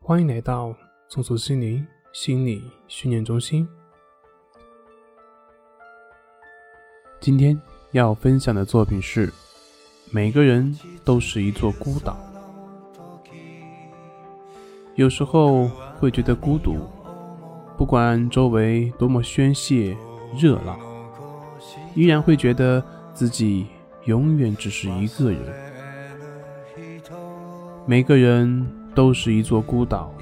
欢迎来到松鼠心灵心理训练中心。今天要分享的作品是：每个人都是一座孤岛。有时候会觉得孤独，不管周围多么喧嚣热闹，依然会觉得自己永远只是一个人。每个人。都是一座孤岛，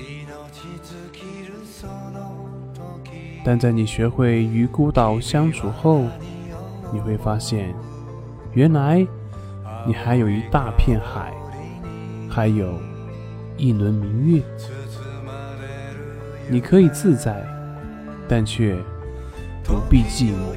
但在你学会与孤岛相处后，你会发现，原来你还有一大片海，还有一轮明月。你可以自在，但却不必寂寞。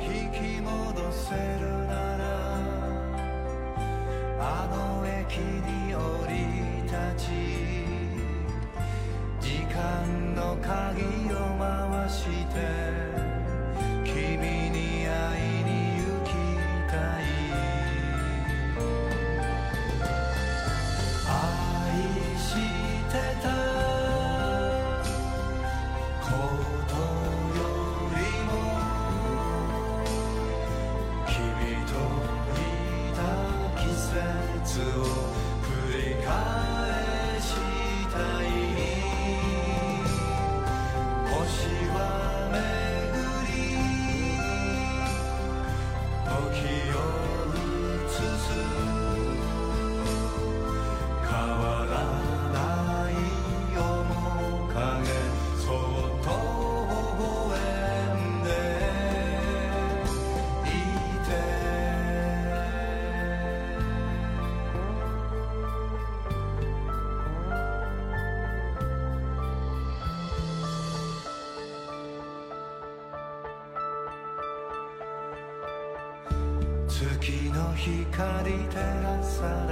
繰り返したい。星は月の光照らされ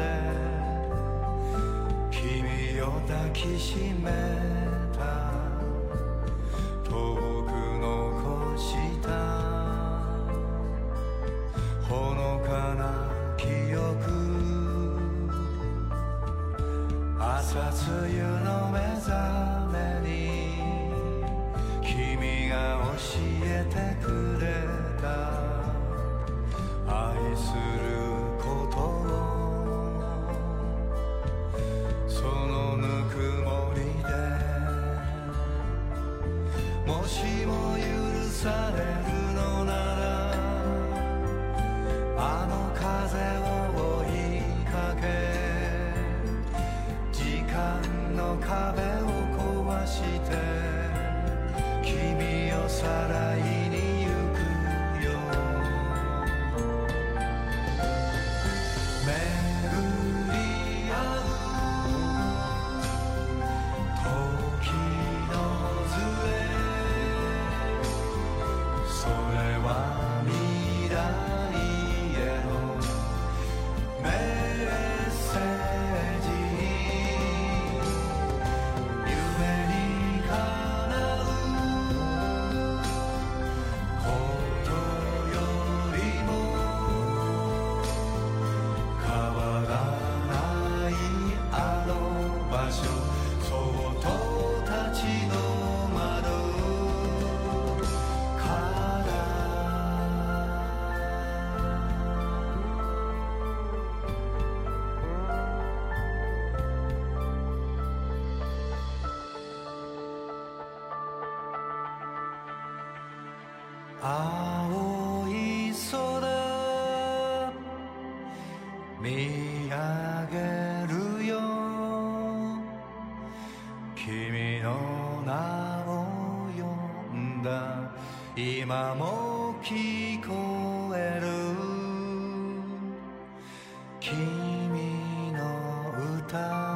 君を抱きしめた遠く残したほのかな記憶。朝露の目覚めに君が教えして君をさら青い空見上げるよ。君の名を呼んだ。今も聞こえる。君の歌